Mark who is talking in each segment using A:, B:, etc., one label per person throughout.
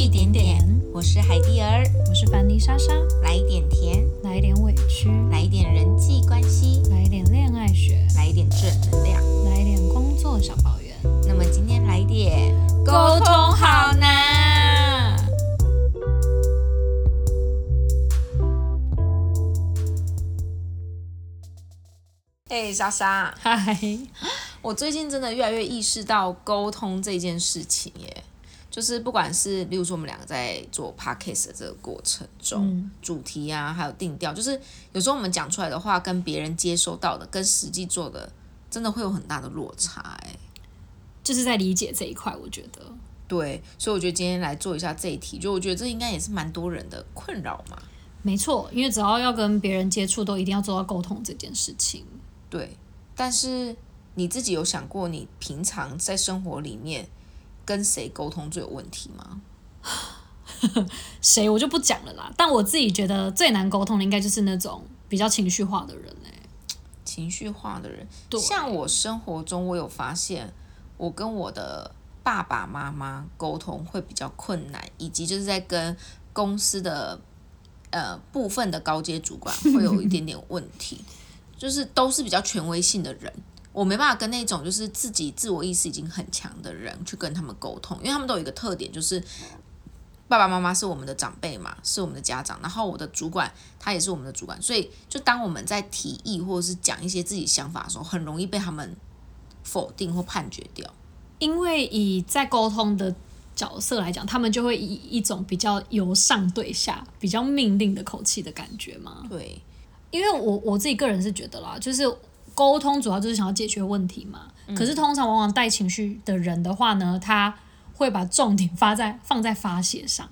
A: 一点点。我是海蒂儿，
B: 我是凡妮莎莎，
A: 来一点甜，
B: 来一点委屈，
A: 来一点人际关系，
B: 来一点恋爱学，
A: 来一点正能量，
B: 来一点工作小抱怨。
A: 那么今天来一点沟通好难。哎，莎莎，
B: 嗨，
A: 我最近真的越来越意识到沟通这件事情耶。就是不管是，例如说我们两个在做 podcast 的这个过程中，主题啊，还有定调，就是有时候我们讲出来的话，跟别人接收到的，跟实际做的，真的会有很大的落差，哎，
B: 就是在理解这一块，我觉得，
A: 对，所以我觉得今天来做一下这一题，就我觉得这应该也是蛮多人的困扰嘛。
B: 没错，因为只要要跟别人接触，都一定要做到沟通这件事情。
A: 对，但是你自己有想过，你平常在生活里面？跟谁沟通最有问题吗？
B: 谁我就不讲了啦。但我自己觉得最难沟通的应该就是那种比较情绪化的人嘞。
A: 情绪化的人，像我生活中我有发现，我跟我的爸爸妈妈沟通会比较困难，以及就是在跟公司的呃部分的高阶主管会有一点点问题，就是都是比较权威性的人。我没办法跟那种就是自己自我意识已经很强的人去跟他们沟通，因为他们都有一个特点，就是爸爸妈妈是我们的长辈嘛，是我们的家长，然后我的主管他也是我们的主管，所以就当我们在提议或者是讲一些自己想法的时候，很容易被他们否定或判决掉。
B: 因为以在沟通的角色来讲，他们就会以一种比较由上对下、比较命令的口气的感觉嘛。
A: 对，
B: 因为我我自己个人是觉得啦，就是。沟通主要就是想要解决问题嘛，可是通常往往带情绪的人的话呢，他会把重点发在放在发泄上。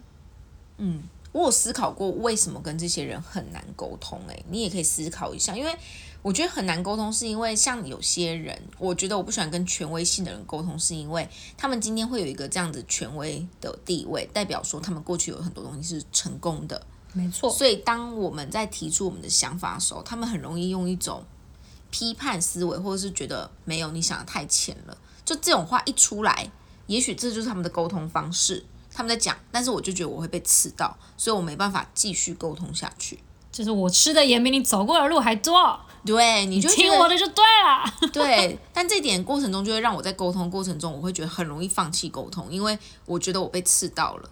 A: 嗯，我有思考过为什么跟这些人很难沟通，诶，你也可以思考一下，因为我觉得很难沟通，是因为像有些人，我觉得我不喜欢跟权威性的人沟通，是因为他们今天会有一个这样子权威的地位，代表说他们过去有很多东西是成功的，
B: 没错。
A: 所以当我们在提出我们的想法的时候，他们很容易用一种。批判思维，或者是觉得没有你想的太浅了，就这种话一出来，也许这就是他们的沟通方式。他们在讲，但是我就觉得我会被刺到，所以我没办法继续沟通下去。
B: 就是我吃的盐比你走过的路还多，
A: 对，你就
B: 听我的就对了。
A: 对，但这点过程中就会让我在沟通过程中，我会觉得很容易放弃沟通，因为我觉得我被刺到了。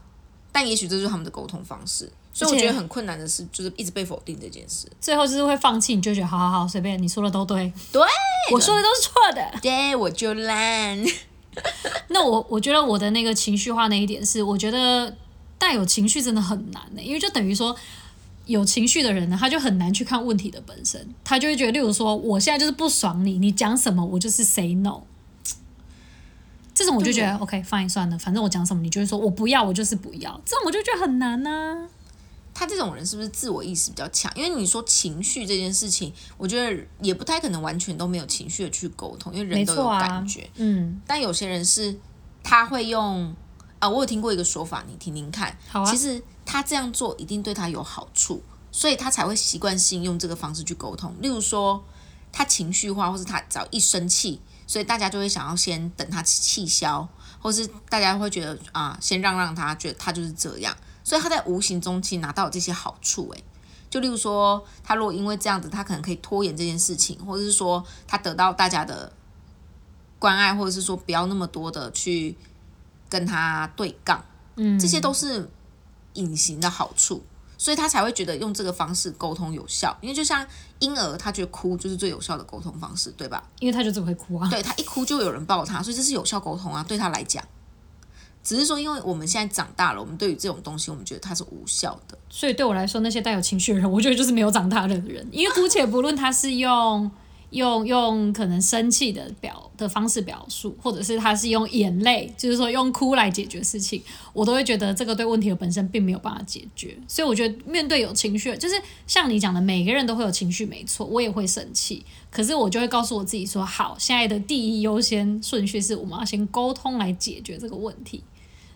A: 但也许这就是他们的沟通方式。所以我觉得很困难的是，就是一直被否定这件事。
B: 最后就是会放弃，你就觉得好好好，随便你说的都对，
A: 对，
B: 我说的都是错的，
A: 对，我就烂。
B: 那我我觉得我的那个情绪化那一点是，我觉得带有情绪真的很难的，因为就等于说有情绪的人呢，他就很难去看问题的本身，他就会觉得，例如说我现在就是不爽你，你讲什么我就是 say no。这种我就觉得 OK fine 算了，反正我讲什么你就会说我不要，我就是不要，这种我就觉得很难呢。
A: 他这种人是不是自我意识比较强？因为你说情绪这件事情，我觉得也不太可能完全都没有情绪的去沟通，因为人都有感觉。
B: 嗯，
A: 但有些人是他会用啊，我有听过一个说法，你听听看。
B: 好啊。
A: 其实他这样做一定对他有好处，所以他才会习惯性用这个方式去沟通。例如说，他情绪化，或是他只要一生气，所以大家就会想要先等他气消，或是大家会觉得啊，先让让他，觉得他就是这样。所以他在无形中其实拿到这些好处，诶，就例如说，他如果因为这样子，他可能可以拖延这件事情，或者是说他得到大家的关爱，或者是说不要那么多的去跟他对杠，
B: 嗯，
A: 这些都是隐形的好处，所以他才会觉得用这个方式沟通有效。因为就像婴儿，他觉得哭就是最有效的沟通方式，对吧？
B: 因为他就只会哭啊，
A: 对他一哭就有人抱他，所以这是有效沟通啊，对他来讲。只是说，因为我们现在长大了，我们对于这种东西，我们觉得它是无效的。
B: 所以对我来说，那些带有情绪的人，我觉得就是没有长大的人。因为姑且不论他是用用用可能生气的表的方式表述，或者是他是用眼泪，就是说用哭来解决事情，我都会觉得这个对问题的本身并没有办法解决。所以我觉得面对有情绪，就是像你讲的，每个人都会有情绪，没错，我也会生气。可是我就会告诉我自己说，好，现在的第一优先顺序是我们要先沟通来解决这个问题。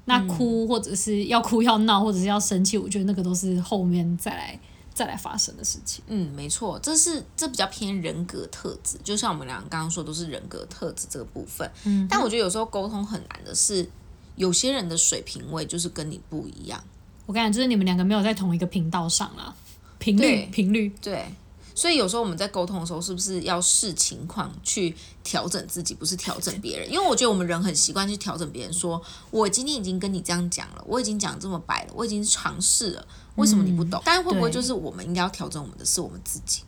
B: 那哭或者是要哭要闹或者是要生气，我觉得那个都是后面再来再来发生的事情。
A: 嗯，没错，这是这比较偏人格特质，就像我们俩刚刚说都是人格特质这个部分。
B: 嗯，
A: 但我觉得有时候沟通很难的是，有些人的水平位就是跟你不一样。
B: 我感觉，就是你们两个没有在同一个频道上啦，频率频率
A: 对。所以有时候我们在沟通的时候，是不是要视情况去调整自己，不是调整别人？因为我觉得我们人很习惯去调整别人，说我今天已经跟你这样讲了，我已经讲这么白了，我已经尝试了，为什么你不懂？但是会不会就是我们应该要调整我们的是我们自己？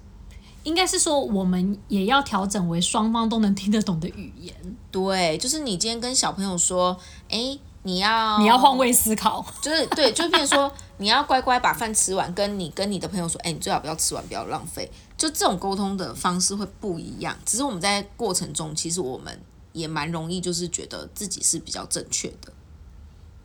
B: 应该是说我们也要调整为双方都能听得懂的语言。
A: 对，就是你今天跟小朋友说，哎。你要
B: 你要换位思考，
A: 就是对，就变成说你要乖乖把饭吃完，跟你跟你的朋友说，哎，你最好不要吃完，不要浪费。就这种沟通的方式会不一样。只是我们在过程中，其实我们也蛮容易，就是觉得自己是比较正确的。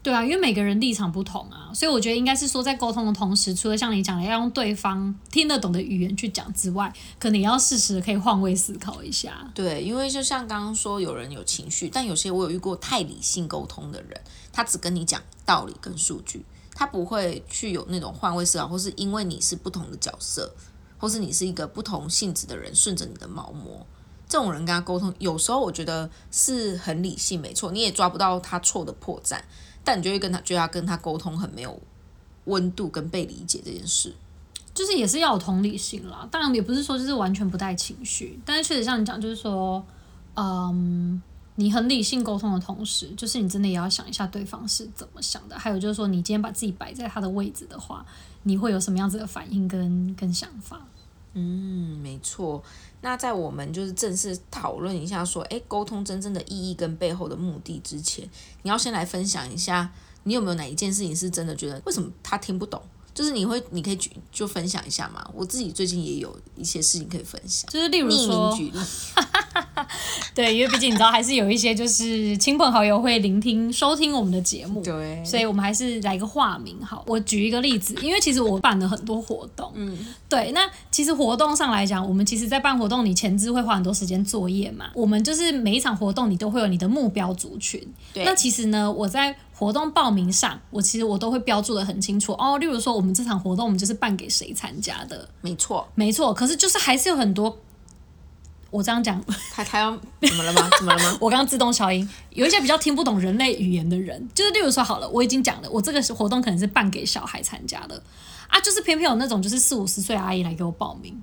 B: 对啊，因为每个人立场不同啊，所以我觉得应该是说，在沟通的同时，除了像你讲的要用对方听得懂的语言去讲之外，可能也要适时的可以换位思考一下。
A: 对，因为就像刚刚说，有人有情绪，但有些我有遇过太理性沟通的人，他只跟你讲道理跟数据，他不会去有那种换位思考，或是因为你是不同的角色，或是你是一个不同性质的人，顺着你的毛摸，这种人跟他沟通，有时候我觉得是很理性，没错，你也抓不到他错的破绽。但你就会跟他，觉得他跟他沟通很没有温度跟被理解这件事，
B: 就是也是要有同理心啦。当然也不是说就是完全不带情绪，但是确实像你讲，就是说，嗯，你很理性沟通的同时，就是你真的也要想一下对方是怎么想的。还有就是说，你今天把自己摆在他的位置的话，你会有什么样子的反应跟跟想法？
A: 嗯，没错。那在我们就是正式讨论一下说，诶，沟通真正的意义跟背后的目的之前，你要先来分享一下，你有没有哪一件事情是真的觉得为什么他听不懂？就是你会，你可以举就分享一下嘛。我自己最近也有一些事情可以分享，
B: 就是例如
A: 说，举例。
B: 对，因为毕竟你知道，还是有一些就是亲朋好友会聆听、收听我们的节目，
A: 对，
B: 所以我们还是来个化名好。我举一个例子，因为其实我办了很多活动，嗯，对，那其实活动上来讲，我们其实在办活动，你前置会花很多时间作业嘛。我们就是每一场活动，你都会有你的目标族群，
A: 对。
B: 那其实呢，我在活动报名上，我其实我都会标注的很清楚哦。例如说，我们这场活动，我们就是办给谁参加的？
A: 没错，
B: 没错。可是就是还是有很多，我这样讲，
A: 他他要怎么了吗？怎么了吗？
B: 我刚刚自动消音。有一些比较听不懂人类语言的人，就是例如说，好了，我已经讲了，我这个活动可能是办给小孩参加的啊，就是偏偏有那种就是四五十岁阿姨来给我报名。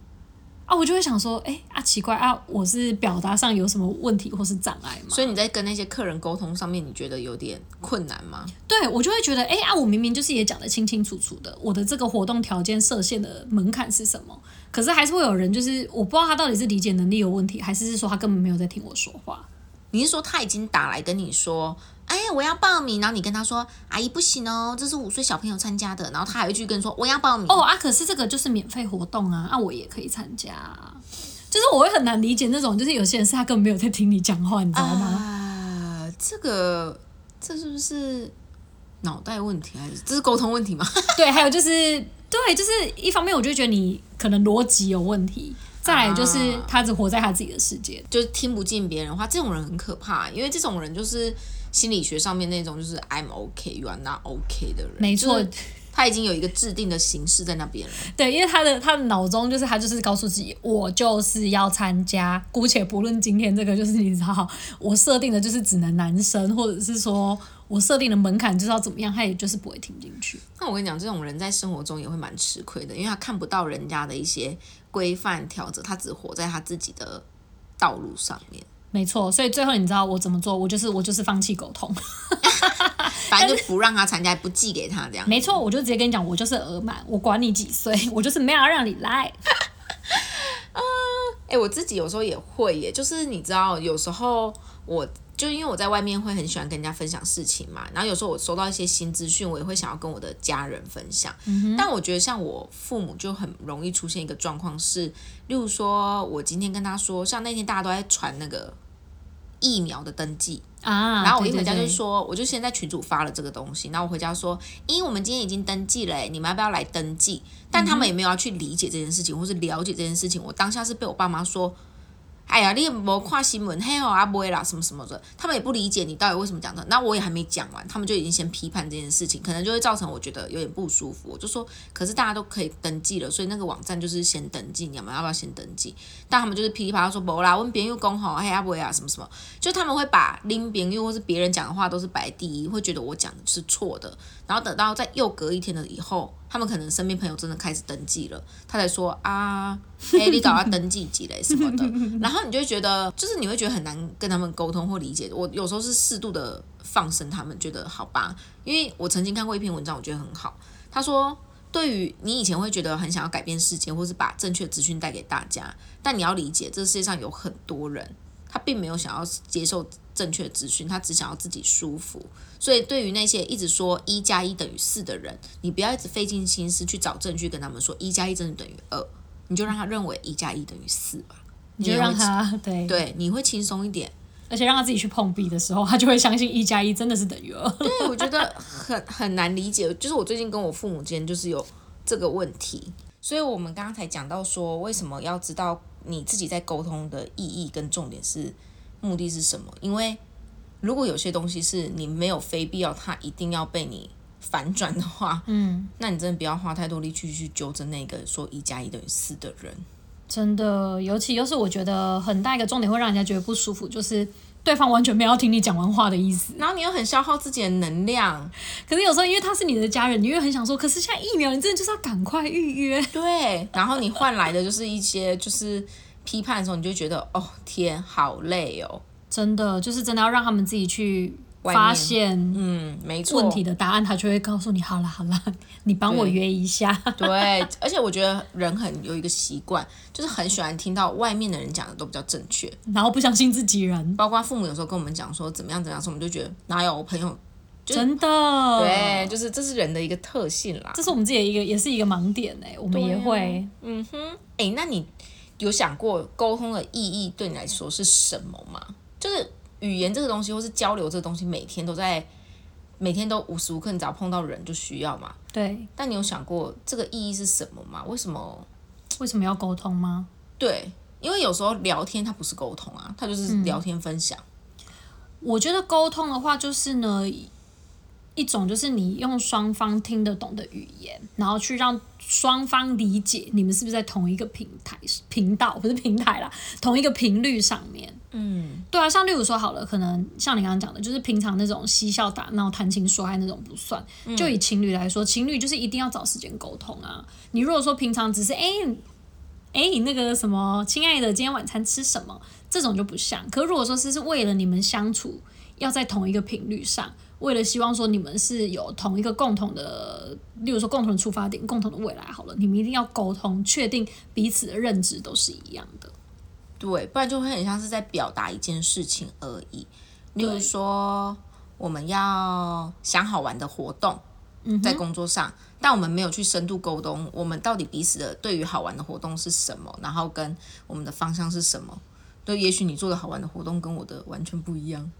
B: 啊，我就会想说，哎啊，奇怪啊，我是表达上有什么问题或是障碍吗？
A: 所以你在跟那些客人沟通上面，你觉得有点困难吗？
B: 对，我就会觉得，哎啊，我明明就是也讲得清清楚楚的，我的这个活动条件设限的门槛是什么？可是还是会有人，就是我不知道他到底是理解能力有问题，还是是说他根本没有在听我说话。
A: 你是说他已经打来跟你说？哎，我要报名，然后你跟他说，阿姨不行哦，这是五岁小朋友参加的，然后他还会去跟你说我要报名
B: 哦啊，可是这个就是免费活动啊，啊我也可以参加，就是我会很难理解那种，就是有些人是他根本没有在听你讲话，你知道吗？
A: 啊，这个这是不是脑袋问题还是这是沟通问题吗？
B: 对，还有就是对，就是一方面我就觉得你可能逻辑有问题。再来就是他只活在他自己的世界，
A: 就是听不进别人话。这种人很可怕，因为这种人就是心理学上面那种就是 I'm OK, you are not OK 的人。
B: 没错，
A: 他已经有一个制定的形式在那边了。
B: 对，因为他的他的脑中就是他就是告诉自己，我就是要参加。姑且不论今天这个就是你知道，我设定的就是只能男生，或者是说。我设定的门槛就是要怎么样，他也就是不会听进去。
A: 那我跟你讲，这种人在生活中也会蛮吃亏的，因为他看不到人家的一些规范条则，他只活在他自己的道路上面。
B: 没错，所以最后你知道我怎么做？我就是我就是放弃沟通
A: 反正就不让他参加，不寄给他这样。
B: 没错，我就直接跟你讲，我就是额满，我管你几岁，我就是没有让你来。
A: 嗯，哎，我自己有时候也会耶，就是你知道，有时候我。就因为我在外面会很喜欢跟人家分享事情嘛，然后有时候我收到一些新资讯，我也会想要跟我的家人分享。但我觉得像我父母就很容易出现一个状况是，例如说我今天跟他说，像那天大家都在传那个疫苗的登记
B: 啊，
A: 然后我一回家就说，我就先在群主发了这个东西，然后我回家说，因为我们今天已经登记了，你们要不要来登记？但他们也没有要去理解这件事情，或是了解这件事情。我当下是被我爸妈说。哎呀，你也没看新闻，嘿吼啊不会啦，什么什么的，他们也不理解你到底为什么讲的。那我也还没讲完，他们就已经先批判这件事情，可能就会造成我觉得有点不舒服。我就说，可是大家都可以登记了，所以那个网站就是先登记，你们要不要先登记？但他们就是噼里啪啦说不啦，问别人又讲吼，嘿啊不会啊，什么什么，就他们会把拎别人或是别人讲的话都是摆第一，会觉得我讲的是错的。然后等到在又隔一天了以后，他们可能身边朋友真的开始登记了，他才说啊，嘿，你搞要登记几类什么的，然后你就觉得，就是你会觉得很难跟他们沟通或理解。我有时候是适度的放生他们，觉得好吧，因为我曾经看过一篇文章，我觉得很好。他说，对于你以前会觉得很想要改变世界，或是把正确资讯带给大家，但你要理解，这世界上有很多人，他并没有想要接受正确资讯，他只想要自己舒服。所以，对于那些一直说一加一等于四的人，你不要一直费尽心思去找证据跟他们说一加一真的等于二，你就让他认为一加一等于四吧。
B: 你就让他对
A: 对，你会轻松一点，
B: 而且让他自己去碰壁的时候，他就会相信一加一真的是等于二。
A: 对，我觉得 很很难理解，就是我最近跟我父母之间就是有这个问题，所以我们刚刚才讲到说，为什么要知道你自己在沟通的意义跟重点是目的是什么？因为如果有些东西是你没有非必要，它一定要被你反转的话，嗯，那你真的不要花太多力气去纠正那个说一加一等于四的人。
B: 真的，尤其又是我觉得很大一个重点会让人家觉得不舒服，就是对方完全没有听你讲完话的意思，
A: 然后你又很消耗自己的能量。
B: 可是有时候因为他是你的家人，你又很想说，可是现在疫苗，你真的就是要赶快预约。
A: 对，然后你换来的就是一些就是批判的时候，你就觉得哦天，好累哦。
B: 真的就是真的要让他们自己去发现，
A: 嗯，没错，
B: 问题的答案他就会告诉你。好了好了，你帮我约一下。
A: 对，而且我觉得人很有一个习惯，就是很喜欢听到外面的人讲的都比较正确，
B: 然后不相信自己人。
A: 包括父母有时候跟我们讲说怎么样怎么样，时候我们就觉得哪有我朋友
B: 真的？
A: 对，就是这是人的一个特性啦。
B: 这是我们自己的一个，也是一个盲点哎，我们也会。
A: 嗯哼，哎，那你有想过沟通的意义对你来说是什么吗？就是语言这个东西，或是交流这个东西，每天都在，每天都无时无刻，你只要碰到人就需要嘛。
B: 对。
A: 但你有想过这个意义是什么吗？为什么？
B: 为什么要沟通吗？
A: 对，因为有时候聊天它不是沟通啊，它就是聊天分享。
B: 我觉得沟通的话，就是呢。一种就是你用双方听得懂的语言，然后去让双方理解你们是不是在同一个平台频道，不是平台啦，同一个频率上面。嗯，对啊，像例如说好了，可能像你刚刚讲的，就是平常那种嬉笑打闹、谈情说爱那种不算。就以情侣来说，情侣就是一定要找时间沟通啊。你如果说平常只是哎哎你那个什么，亲爱的，今天晚餐吃什么？这种就不像。可如果说是是为了你们相处要在同一个频率上。为了希望说你们是有同一个共同的，例如说共同的出发点、共同的未来，好了，你们一定要沟通，确定彼此的认知都是一样的。
A: 对，不然就会很像是在表达一件事情而已。例如说，我们要想好玩的活动，在工作上，但我们没有去深度沟通，我们到底彼此的对于好玩的活动是什么，然后跟我们的方向是什么？对，也许你做的好玩的活动跟我的完全不一样。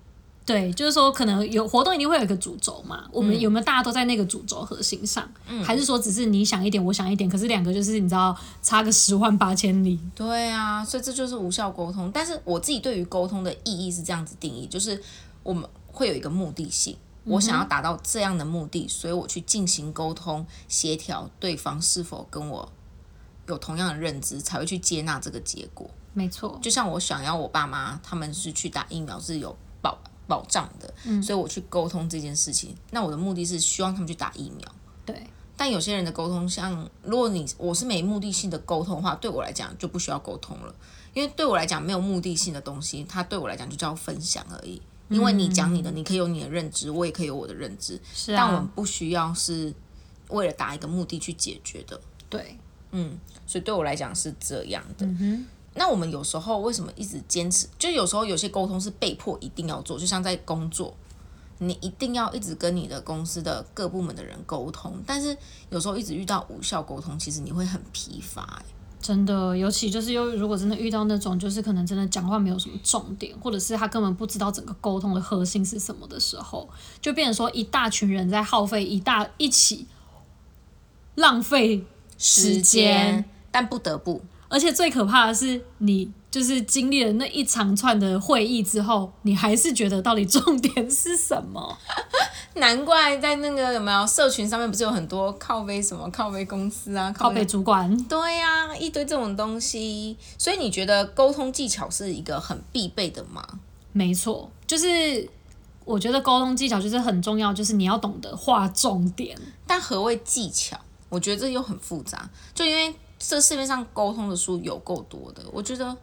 B: 对，就是说可能有活动一定会有一个主轴嘛，我们有没有大家都在那个主轴核心上，嗯还是说只是你想一点我想一点，可是两个就是你知道差个十万八千里。
A: 对啊，所以这就是无效沟通。但是我自己对于沟通的意义是这样子定义，就是我们会有一个目的性，我想要达到这样的目的，所以我去进行沟通协调，对方是否跟我有同样的认知，才会去接纳这个结果。
B: 没错，
A: 就像我想要我爸妈他们是去打疫苗是有保。保障的，所以我去沟通这件事情。那我的目的是希望他们去打疫苗。
B: 对。
A: 但有些人的沟通，像如果你我是没目的性的沟通的话，对我来讲就不需要沟通了。因为对我来讲没有目的性的东西，它对我来讲就叫分享而已。因为你讲你的，你可以有你的认知，我也可以有我的认知。
B: 是啊。
A: 但我们不需要是为了达一个目的去解决的。
B: 对。
A: 嗯，所以对我来讲是这样的。嗯那我们有时候为什么一直坚持？就有时候有些沟通是被迫一定要做，就像在工作，你一定要一直跟你的公司的各部门的人沟通。但是有时候一直遇到无效沟通，其实你会很疲乏。
B: 真的，尤其就是又如果真的遇到那种，就是可能真的讲话没有什么重点，或者是他根本不知道整个沟通的核心是什么的时候，就变成说一大群人在耗费一大一起浪费时间，
A: 但不得不。
B: 而且最可怕的是，你就是经历了那一长串的会议之后，你还是觉得到底重点是什么？
A: 难怪在那个有没有社群上面不是有很多靠背什么靠背公司啊，
B: 靠背主管？
A: 对呀，一堆这种东西。所以你觉得沟通技巧是一个很必备的吗？
B: 没错，就是我觉得沟通技巧就是很重要，就是你要懂得划重点。
A: 但何谓技巧？我觉得这又很复杂，就因为这市面上沟通的书有够多的，我觉得。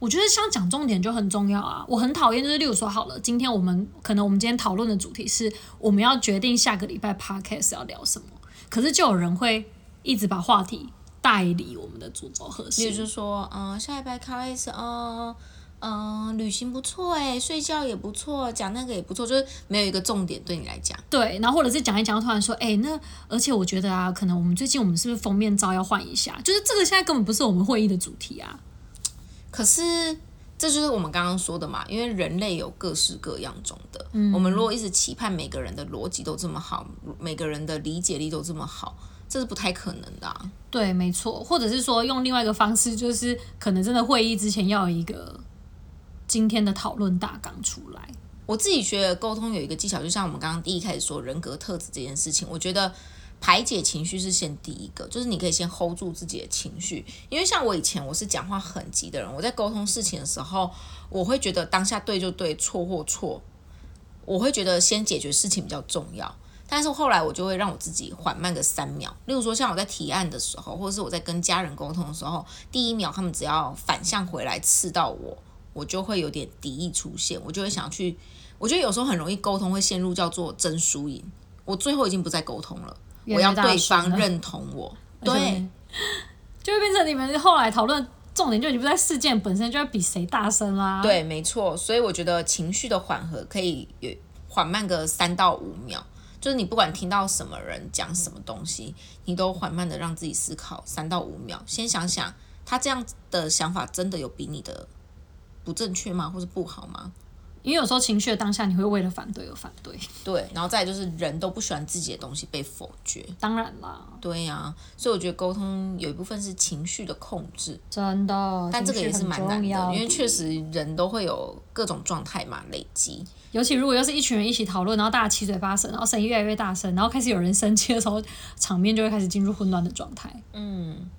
B: 我觉得像讲重点就很重要啊！我很讨厌就是，例如说好了，今天我们可能我们今天讨论的主题是我们要决定下个礼拜 podcast 要聊什么，可是就有人会一直把话题带离我们的主轴核心。
A: 比如说，嗯，下礼拜开始，嗯嗯，旅行不错哎，睡觉也不错，讲那个也不错，就是没有一个重点对你来讲。
B: 对，然后或者是讲一讲，突然说，哎，那而且我觉得啊，可能我们最近我们是不是封面照要换一下？就是这个现在根本不是我们会议的主题啊。
A: 可是，这就是我们刚刚说的嘛，因为人类有各式各样种的。嗯，我们如果一直期盼每个人的逻辑都这么好，每个人的理解力都这么好，这是不太可能的。
B: 对，没错。或者是说，用另外一个方式，就是可能真的会议之前要有一个今天的讨论大纲出来。
A: 我自己学的沟通有一个技巧，就像我们刚刚第一开始说人格特质这件事情，我觉得。排解情绪是先第一个，就是你可以先 hold 住自己的情绪，因为像我以前我是讲话很急的人，我在沟通事情的时候，我会觉得当下对就对，错或错，我会觉得先解决事情比较重要。但是后来我就会让我自己缓慢个三秒，例如说像我在提案的时候，或者是我在跟家人沟通的时候，第一秒他们只要反向回来刺到我，我就会有点敌意出现，我就会想去，我觉得有时候很容易沟通会陷入叫做争输赢，我最后已经不再沟通了。我要对方认同我，对，
B: 就会变成你们后来讨论重点就已经不在事件本身，就要比谁大声啦。
A: 对，没错。所以我觉得情绪的缓和可以有缓慢个三到五秒，就是你不管听到什么人讲什么东西，你都缓慢的让自己思考三到五秒，先想想他这样的想法真的有比你的不正确吗，或是不好吗？
B: 因为有时候情绪的当下，你会为了反对而反对。
A: 对，然后再就是人都不喜欢自己的东西被否决。
B: 当然啦。
A: 对呀，所以我觉得沟通有一部分是情绪的控制。
B: 真的。
A: 但这个也是蛮难的，因为确实人都会有各种状态嘛，累积。
B: 尤其如果要是一群人一起讨论，然后大家七嘴八舌，然后声音越来越大声，然后开始有人生气的时候，场面就会开始进入混乱的状态。
A: 嗯。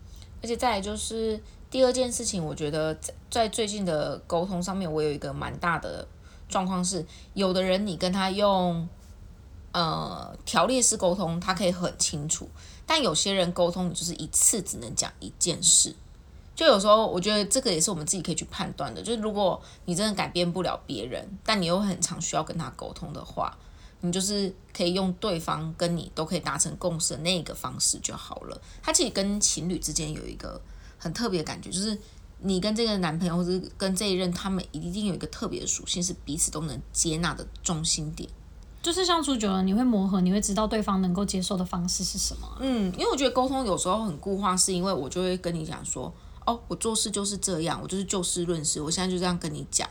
A: 而且再来就是第二件事情，我觉得在在最近的沟通上面，我有一个蛮大的。状况是，有的人你跟他用呃条列式沟通，他可以很清楚；但有些人沟通，你就是一次只能讲一件事。就有时候，我觉得这个也是我们自己可以去判断的。就是如果你真的改变不了别人，但你又很常需要跟他沟通的话，你就是可以用对方跟你都可以达成共识的那个方式就好了。他其实跟情侣之间有一个很特别的感觉，就是。你跟这个男朋友，或者跟这一任，他们一定有一个特别的属性，是彼此都能接纳的中心点。
B: 就是相处久了，你会磨合，你会知道对方能够接受的方式是什么。
A: 嗯，因为我觉得沟通有时候很固化，是因为我就会跟你讲说，哦，我做事就是这样，我就是就事论事，我现在就这样跟你讲。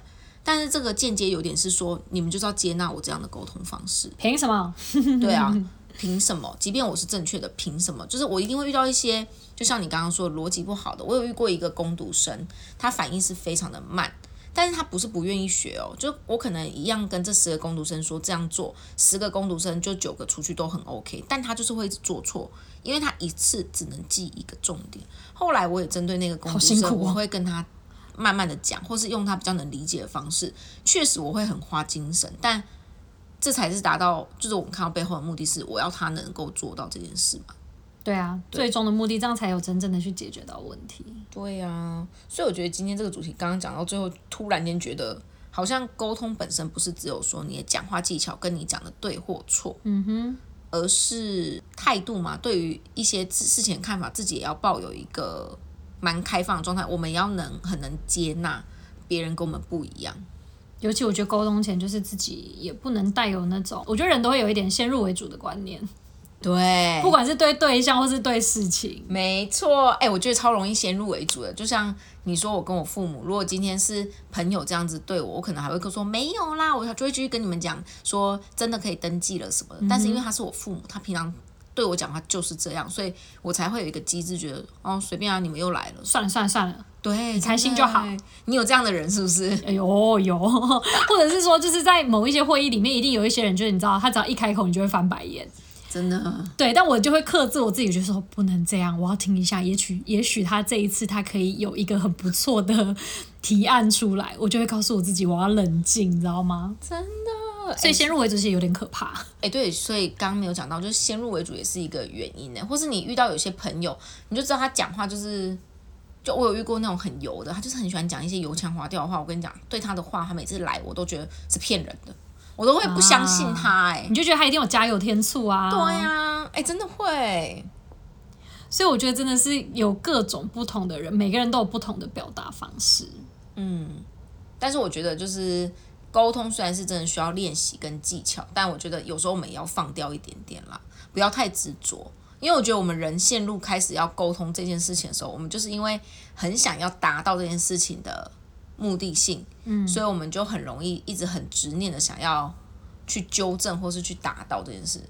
A: 但是这个间接有点是说，你们就是要接纳我这样的沟通方式。
B: 凭什么？
A: 对啊。凭什么？即便我是正确的，凭什么？就是我一定会遇到一些，就像你刚刚说逻辑不好的。我有遇过一个攻读生，他反应是非常的慢，但是他不是不愿意学哦。就我可能一样跟这十个攻读生说这样做，十个攻读生就九个出去都很 OK，但他就是会做错，因为他一次只能记一个重点。后来我也针对那个攻读生，我会跟他慢慢的讲，或是用他比较能理解的方式。确实我会很花精神，但。这才是达到，就是我们看到背后的目的是，我要他能够做到这件事嘛？
B: 对啊，最终的目的，这样才有真正的去解决到问题。
A: 对啊，所以我觉得今天这个主题刚刚讲到最后，突然间觉得好像沟通本身不是只有说你的讲话技巧跟你讲的对或错，
B: 嗯哼，
A: 而是态度嘛，对于一些事情的看法，自己也要抱有一个蛮开放的状态，我们要能很能接纳别人跟我们不一样。
B: 尤其我觉得沟通前，就是自己也不能带有那种，我觉得人都会有一点先入为主的观念。
A: 对，
B: 不管是对对象或是对事情，
A: 没错。哎，我觉得超容易先入为主的。就像你说，我跟我父母，如果今天是朋友这样子对我，我可能还会说没有啦，我就会继续跟你们讲说，真的可以登记了什么的。但是因为他是我父母，他平常。对我讲话就是这样，所以我才会有一个机制，觉得哦随便啊，你们又来了，
B: 算了算了算了，
A: 对，
B: 你开心就好。
A: 你有这样的人是不是？
B: 哎呦有，或者是说就是在某一些会议里面，一定有一些人，就是你知道，他只要一开口，你就会翻白眼。
A: 真的，
B: 对，但我就会克制我自己，就说不能这样，我要听一下，也许也许他这一次他可以有一个很不错的 提案出来，我就会告诉我自己我要冷静，你知道吗？
A: 真的，
B: 所以先入为主是有点可怕。
A: 哎，对，所以刚刚没有讲到，就是先入为主也是一个原因呢，或是你遇到有些朋友，你就知道他讲话就是，就我有遇过那种很油的，他就是很喜欢讲一些油腔滑调的话，我跟你讲，对他的话，他每次来我都觉得是骗人的。我都会不相信他，哎，
B: 你就觉得他一定有加油添醋啊？
A: 对呀，哎，真的会。
B: 所以我觉得真的是有各种不同的人，每个人都有不同的表达方式。
A: 嗯，但是我觉得就是沟通虽然是真的需要练习跟技巧，但我觉得有时候我们也要放掉一点点啦，不要太执着。因为我觉得我们人陷入开始要沟通这件事情的时候，我们就是因为很想要达到这件事情的。目的性，嗯，所以我们就很容易一直很执念的想要去纠正或是去达到这件事，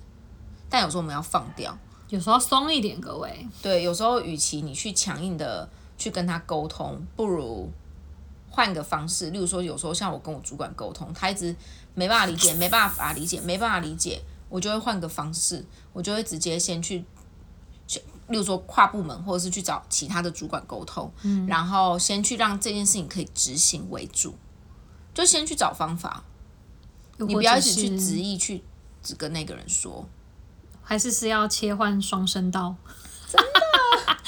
A: 但有时候我们要放掉，
B: 有时候松一点，各位。
A: 对，有时候与其你去强硬的去跟他沟通，不如换个方式。例如说，有时候像我跟我主管沟通，他一直没办法理解，没办法理解，没办法理解，我就会换个方式，我就会直接先去。例如说跨部门，或者是去找其他的主管沟通，然后先去让这件事情可以执行为主，就先去找方法。你不要一直去执意去只跟那个人说，
B: 还是是要切换双声道，
A: 真的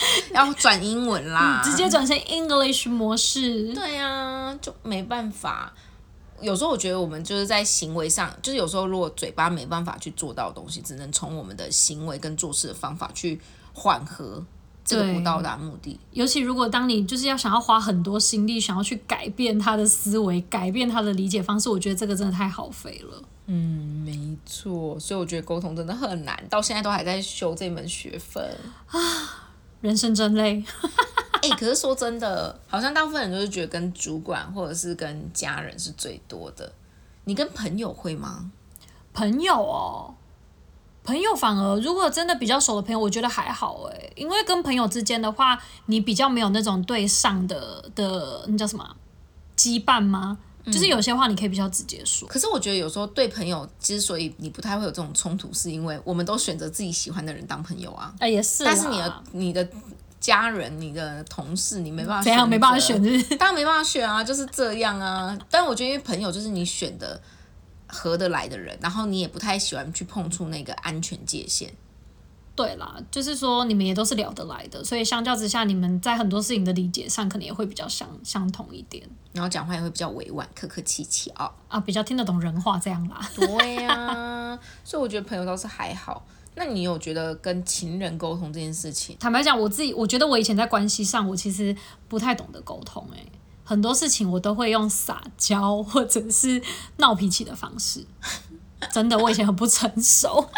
A: 要转英文啦，
B: 直接转成 English 模式。
A: 对呀，就没办法。有时候我觉得我们就是在行为上，就是有时候如果嘴巴没办法去做到的东西，只能从我们的行为跟做事的方法去。缓和这个不到达目的，
B: 尤其如果当你就是要想要花很多心力，想要去改变他的思维，改变他的理解方式，我觉得这个真的太耗费了。
A: 嗯，没错，所以我觉得沟通真的很难，到现在都还在修这门学分
B: 啊，人生真累。
A: 哎，可是说真的，好像大部分人都是觉得跟主管或者是跟家人是最多的，你跟朋友会吗？
B: 朋友哦。朋友反而，如果真的比较熟的朋友，我觉得还好哎，因为跟朋友之间的话，你比较没有那种对上的的那叫什么羁绊吗？就是有些话你可以比较直接说。
A: 可是我觉得有时候对朋友之所以你不太会有这种冲突，是因为我们都选择自己喜欢的人当朋友啊。
B: 哎，也是。
A: 但是你的你的家人、你的同事，你没办法怎
B: 样没办法选，
A: 当然没办法选啊，就是这样啊。但我觉得因为朋友就是你选的。合得来的人，然后你也不太喜欢去碰触那个安全界限。
B: 对啦，就是说你们也都是聊得来的，所以相较之下，你们在很多事情的理解上，可能也会比较相相同一点。
A: 然后讲话也会比较委婉、客客气气啊
B: 啊，比较听得懂人话这样啦。
A: 对呀，所以我觉得朋友倒是还好。那你有觉得跟情人沟通这件事情？
B: 坦白讲，我自己我觉得我以前在关系上，我其实不太懂得沟通，诶。很多事情我都会用撒娇或者是闹脾气的方式，真的，我以前很不成熟。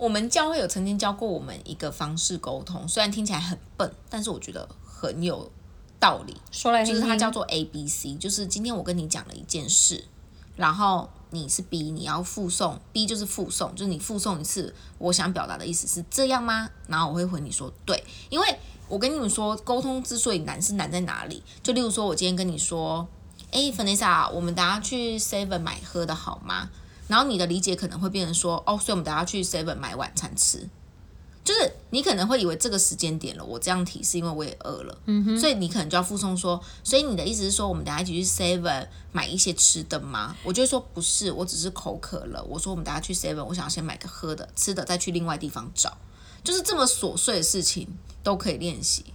A: 我们教会有曾经教过我们一个方式沟通，虽然听起来很笨，但是我觉得很有道理。
B: 说来
A: 就是它叫做 A B C，就是今天我跟你讲了一件事，然后你是 B，你要附送 B 就是附送，就是你附送一次，我想表达的意思是这样吗？然后我会回你说对，因为。我跟你们说，沟通之所以难，是难在哪里？就例如说，我今天跟你说，哎，芬妮莎，我们等下去 Seven 买喝的好吗？然后你的理解可能会变成说，哦，所以我们等下去 Seven 买晚餐吃。就是你可能会以为这个时间点了，我这样提是因为我也饿了，嗯哼，所以你可能就要附送说，所以你的意思是说，我们等下一起去 Seven 买一些吃的吗？我就说不是，我只是口渴了。我说我们等下去 Seven，我想要先买个喝的、吃的，再去另外地方找。就是这么琐碎的事情都可以练习，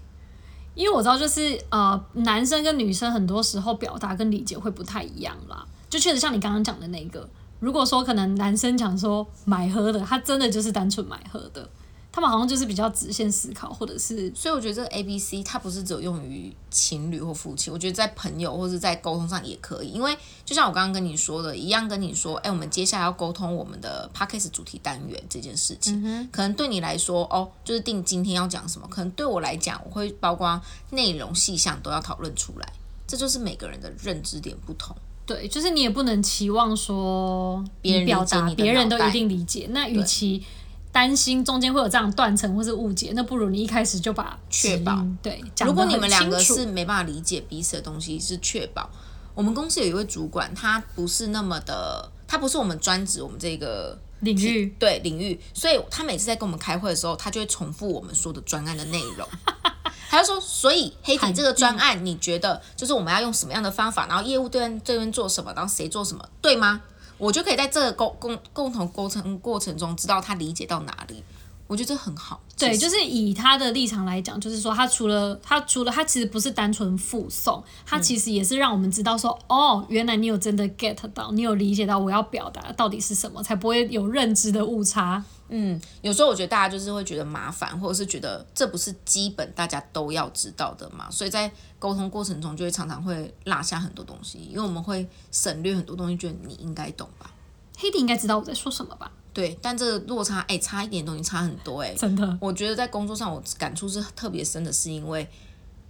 B: 因为我知道，就是呃，男生跟女生很多时候表达跟理解会不太一样啦。就确实像你刚刚讲的那个，如果说可能男生讲说买喝的，他真的就是单纯买喝的。他们好像就是比较直线思考，或者是，
A: 所以我觉得这个 A B C 它不是只有用于情侣或夫妻，我觉得在朋友或者在沟通上也可以。因为就像我刚刚跟你说的一样，跟你说，哎，我们接下来要沟通我们的 p a c k a g e 主题单元这件事情，可能对你来说，哦，就是定今天要讲什么，可能对我来讲，我会包括内容细项都要讨论出来，这就是每个人的认知点不同。
B: 对，就是你也不能期望说
A: 别人
B: 表达别人都一定理解，那与其。担心中间会有这样断层或是误解，那不如你一开始就把
A: 确保
B: 对。
A: 如果你们两个是没办法理解彼此的东西，是确保。我们公司有一位主管，他不是那么的，他不是我们专职我们这个
B: 领域
A: 对领域，所以他每次在跟我们开会的时候，他就会重复我们说的专案的内容。他就说，所以黑体这个专案，你觉得就是我们要用什么样的方法，然后业务这边这边做什么，然后谁做什么，对吗？我就可以在这个沟共共同沟通过程中，知道他理解到哪里。我觉得这很好。
B: 对，就是以他的立场来讲，就是说他除了他除了他其实不是单纯附送，他其实也是让我们知道说，哦，原来你有真的 get 到，你有理解到我要表达到底是什么，才不会有认知的误差。
A: 嗯，有时候我觉得大家就是会觉得麻烦，或者是觉得这不是基本大家都要知道的嘛，所以在沟通过程中就会常常会落下很多东西，因为我们会省略很多东西，觉得你应该懂吧？
B: 黑弟应该知道我在说什么吧？
A: 对，但这个落差，哎，差一点东西差很多，哎，
B: 真的。
A: 我觉得在工作上我感触是特别深的，是因为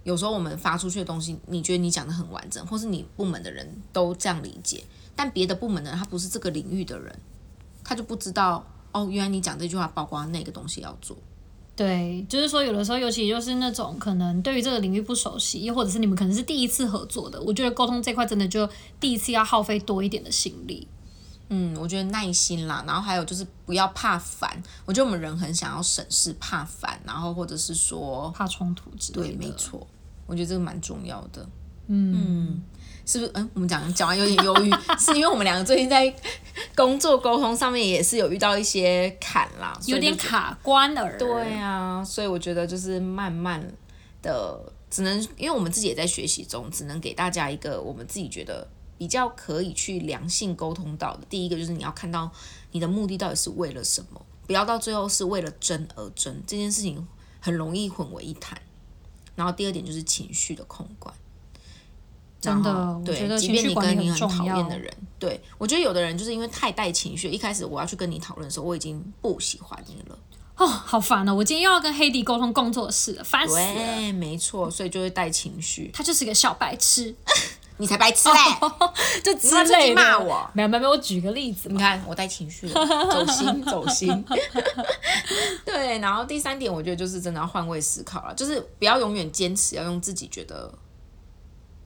A: 有时候我们发出去的东西，你觉得你讲的很完整，或是你部门的人都这样理解，但别的部门的人他不是这个领域的人，他就不知道。哦，原来你讲这句话，包括那个东西要做。
B: 对，就是说有的时候，尤其就是那种可能对于这个领域不熟悉，又或者是你们可能是第一次合作的，我觉得沟通这块真的就第一次要耗费多一点的心力。
A: 嗯，我觉得耐心啦，然后还有就是不要怕烦。我觉得我们人很想要省事，怕烦，然后或者是说
B: 怕冲突之类
A: 的。对，没错，我觉得这个蛮重要的。嗯。是不是？嗯，我们讲讲完有点忧郁，是因为我们两个最近在工作沟通上面也是有遇到一些坎啦，
B: 有点卡关了。
A: 对啊，所以我觉得就是慢慢的，只能因为我们自己也在学习中，只能给大家一个我们自己觉得比较可以去良性沟通到的。第一个就是你要看到你的目的到底是为了什么，不要到最后是为了争而争，这件事情很容易混为一谈。然后第二点就是情绪的控管。
B: 真的，
A: 对，即便你跟你很讨厌的人，对我觉得有的人就是因为太带情绪，一开始我要去跟你讨论的时候，我已经不喜欢你了。
B: 哦，好烦哦！我今天又要跟黑迪沟通工作室了，烦死了。
A: 对，没错，所以就会带情绪。
B: 他就是个小白痴，
A: 你才白痴嘞！
B: 就之类
A: 骂我，
B: 没有没有，我举个例子，
A: 你看我带情绪，走心走心。对，然后第三点，我觉得就是真的要换位思考了，就是不要永远坚持要用自己觉得。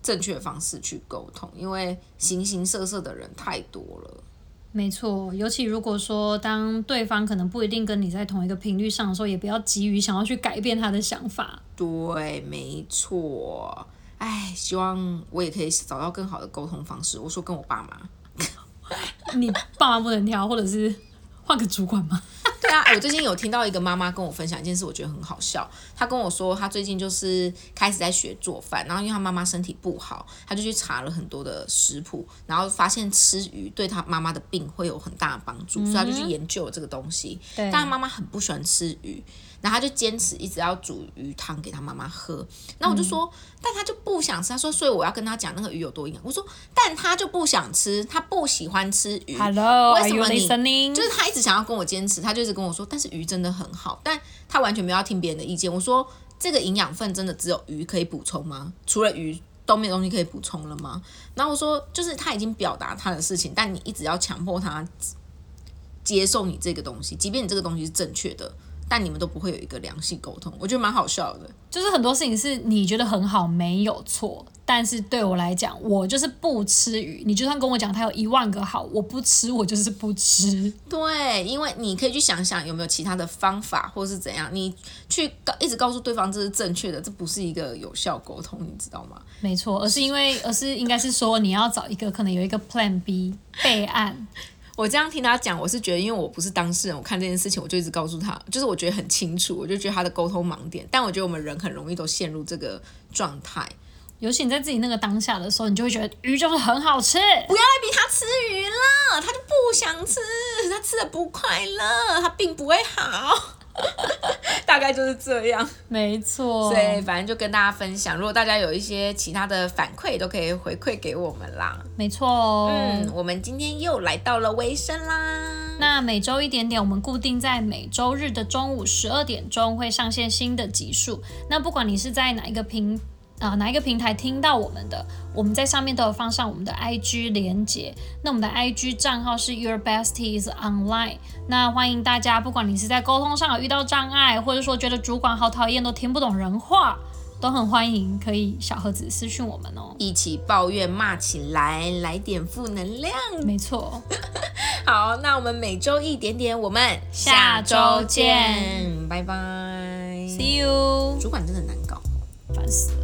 A: 正确的方式去沟通，因为形形色色的人太多了。
B: 没错，尤其如果说当对方可能不一定跟你在同一个频率上的时候，也不要急于想要去改变他的想法。
A: 对，没错。哎，希望我也可以找到更好的沟通方式。我说跟我爸妈，
B: 你爸妈不能挑，或者是换个主管吗？
A: 对啊，我最近有听到一个妈妈跟我分享一件事，我觉得很好笑。她跟我说，她最近就是开始在学做饭，然后因为她妈妈身体不好，她就去查了很多的食谱，然后发现吃鱼对她妈妈的病会有很大的帮助，所以她就去研究了这个东西。但她妈妈很不喜欢吃鱼。然后她就坚持一直要煮鱼汤给她妈妈喝，那我就说，但她就不想吃。他说，所以我要跟她讲那个鱼有多营养。我说，但她就不想吃，她不喜欢吃鱼。
B: Hello，
A: 为什么你？就是她一直想要跟我坚持，她就跟我说，但是鱼真的很好，但他完全没有要听别人的意见。我说，这个营养分真的只有鱼可以补充吗？除了鱼都没有东西可以补充了吗？然后我说，就是他已经表达他的事情，但你一直要强迫他接受你这个东西，即便你这个东西是正确的。但你们都不会有一个良性沟通，我觉得蛮好笑的。
B: 就是很多事情是你觉得很好，没有错，但是对我来讲，我就是不吃鱼。你就算跟我讲它有一万个好，我不吃，我就是不吃。
A: 对，因为你可以去想想有没有其他的方法，或是怎样，你去告一直告诉对方这是正确的，这不是一个有效沟通，你知道吗？
B: 没错，而是因为，而是应该是说你要找一个可能有一个 Plan B 备案。
A: 我这样听他讲，我是觉得，因为我不是当事人，我看这件事情，我就一直告诉他，就是我觉得很清楚，我就觉得他的沟通盲点。但我觉得我们人很容易都陷入这个状态，
B: 尤其你在自己那个当下的时候，你就会觉得鱼就是很好吃，
A: 不要来逼他吃鱼了，他就不想吃，他吃的不快乐，他并不会好。大概就是这样，
B: 没错。
A: 所以反正就跟大家分享，如果大家有一些其他的反馈，都可以回馈给我们啦。
B: 没错哦，
A: 嗯，我们今天又来到了尾声啦。
B: 那每周一点点，我们固定在每周日的中午十二点钟会上线新的集数。那不管你是在哪一个平啊哪一个平台听到我们的，我们在上面都有放上我们的 IG 连接。那我们的 IG 账号是 Your Besties Online。那欢迎大家，不管你是在沟通上有遇到障碍，或者说觉得主管好讨厌，都听不懂人话。都很欢迎，可以小盒子私讯我们哦，
A: 一起抱怨骂起来，来点负能量。
B: 没错，
A: 好，那我们每周一点点，我们
B: 下周见，
A: 拜拜
B: ，See you。
A: 主管真的难搞，
B: 烦死了。